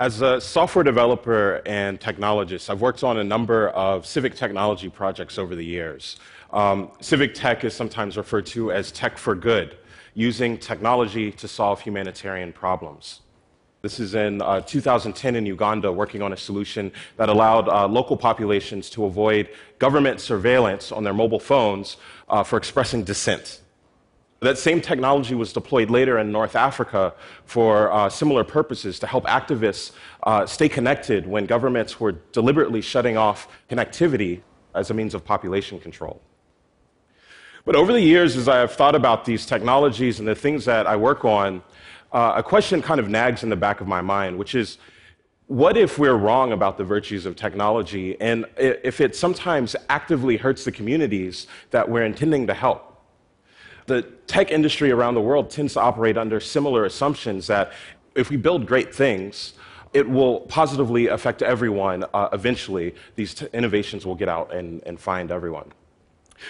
As a software developer and technologist, I've worked on a number of civic technology projects over the years. Um, civic tech is sometimes referred to as tech for good, using technology to solve humanitarian problems. This is in uh, 2010 in Uganda, working on a solution that allowed uh, local populations to avoid government surveillance on their mobile phones uh, for expressing dissent. That same technology was deployed later in North Africa for uh, similar purposes to help activists uh, stay connected when governments were deliberately shutting off connectivity as a means of population control. But over the years, as I have thought about these technologies and the things that I work on, uh, a question kind of nags in the back of my mind, which is what if we're wrong about the virtues of technology and if it sometimes actively hurts the communities that we're intending to help? The tech industry around the world tends to operate under similar assumptions that if we build great things, it will positively affect everyone uh, eventually. These t- innovations will get out and, and find everyone.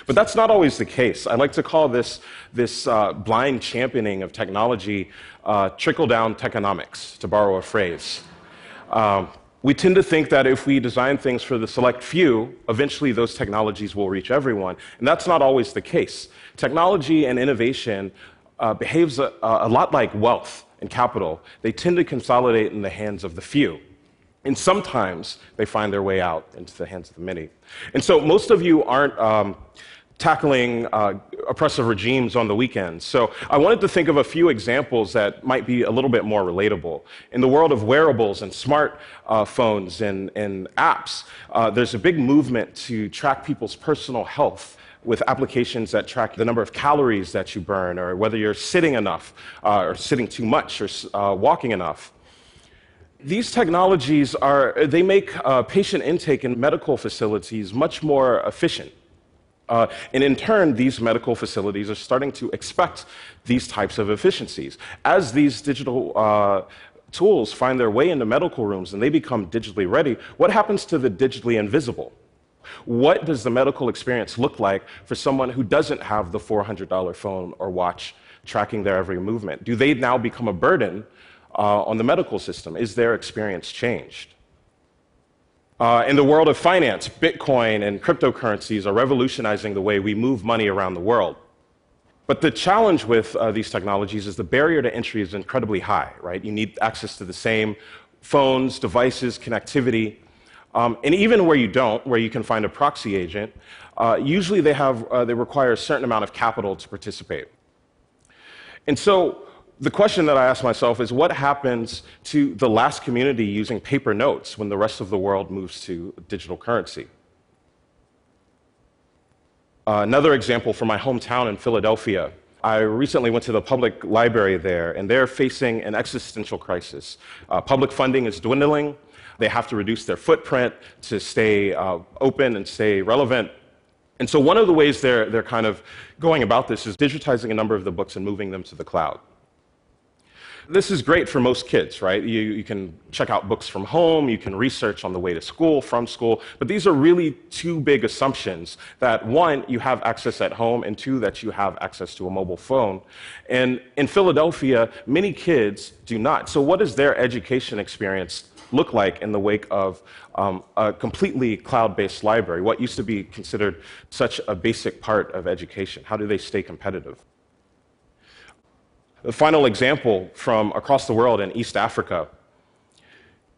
But that's not always the case. I like to call this, this uh, blind championing of technology uh, trickle down techonomics, to borrow a phrase. Um, we tend to think that if we design things for the select few, eventually those technologies will reach everyone. And that's not always the case. Technology and innovation uh, behaves a, a lot like wealth and capital. They tend to consolidate in the hands of the few. And sometimes they find their way out into the hands of the many. And so most of you aren't um, tackling uh, oppressive regimes on the weekends. So I wanted to think of a few examples that might be a little bit more relatable. In the world of wearables and smart uh, phones and, and apps, uh, there's a big movement to track people's personal health with applications that track the number of calories that you burn or whether you're sitting enough uh, or sitting too much or uh, walking enough these technologies are they make uh, patient intake in medical facilities much more efficient uh, and in turn, these medical facilities are starting to expect these types of efficiencies. As these digital uh, tools find their way into medical rooms and they become digitally ready, what happens to the digitally invisible? What does the medical experience look like for someone who doesn't have the $400 phone or watch tracking their every movement? Do they now become a burden uh, on the medical system? Is their experience changed? Uh, in the world of finance, Bitcoin and cryptocurrencies are revolutionizing the way we move money around the world. But the challenge with uh, these technologies is the barrier to entry is incredibly high, right? You need access to the same phones, devices, connectivity. Um, and even where you don't, where you can find a proxy agent, uh, usually they, have, uh, they require a certain amount of capital to participate. And so the question that I ask myself is what happens to the last community using paper notes when the rest of the world moves to digital currency? Uh, another example from my hometown in Philadelphia. I recently went to the public library there, and they're facing an existential crisis. Uh, public funding is dwindling. They have to reduce their footprint to stay uh, open and stay relevant. And so, one of the ways they're, they're kind of going about this is digitizing a number of the books and moving them to the cloud. This is great for most kids, right? You, you can check out books from home, you can research on the way to school, from school, but these are really two big assumptions that one, you have access at home, and two, that you have access to a mobile phone. And in Philadelphia, many kids do not. So, what does their education experience look like in the wake of um, a completely cloud based library? What used to be considered such a basic part of education? How do they stay competitive? The final example from across the world in East Africa.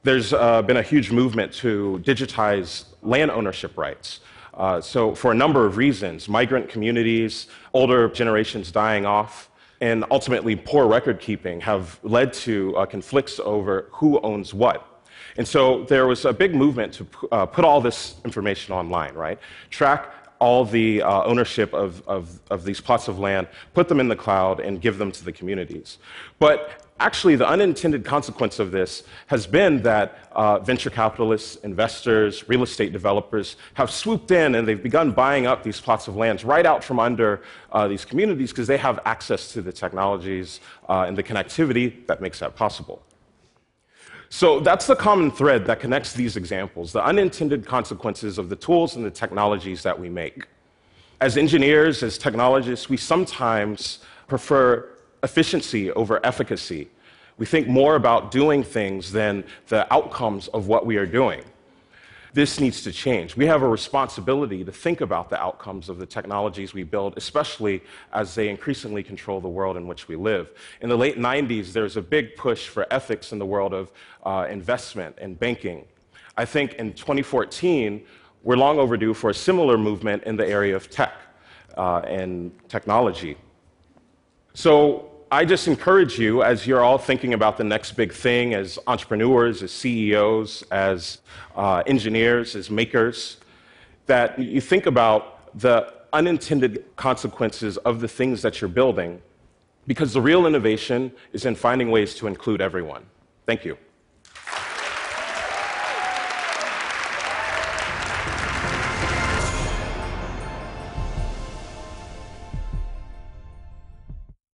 There's uh, been a huge movement to digitize land ownership rights. Uh, so, for a number of reasons migrant communities, older generations dying off, and ultimately poor record keeping have led to uh, conflicts over who owns what. And so there was a big movement to uh, put all this information online, right? Track all the uh, ownership of, of, of, these plots of land, put them in the cloud, and give them to the communities. But actually, the unintended consequence of this has been that uh, venture capitalists, investors, real estate developers have swooped in and they've begun buying up these plots of lands right out from under uh, these communities because they have access to the technologies uh, and the connectivity that makes that possible. So that's the common thread that connects these examples the unintended consequences of the tools and the technologies that we make. As engineers, as technologists, we sometimes prefer efficiency over efficacy. We think more about doing things than the outcomes of what we are doing. This needs to change. We have a responsibility to think about the outcomes of the technologies we build, especially as they increasingly control the world in which we live. In the late 90s, there was a big push for ethics in the world of uh, investment and banking. I think in 2014, we're long overdue for a similar movement in the area of tech uh, and technology. So I just encourage you, as you're all thinking about the next big thing, as entrepreneurs, as CEOs, as uh, engineers, as makers, that you think about the unintended consequences of the things that you're building, because the real innovation is in finding ways to include everyone. Thank you.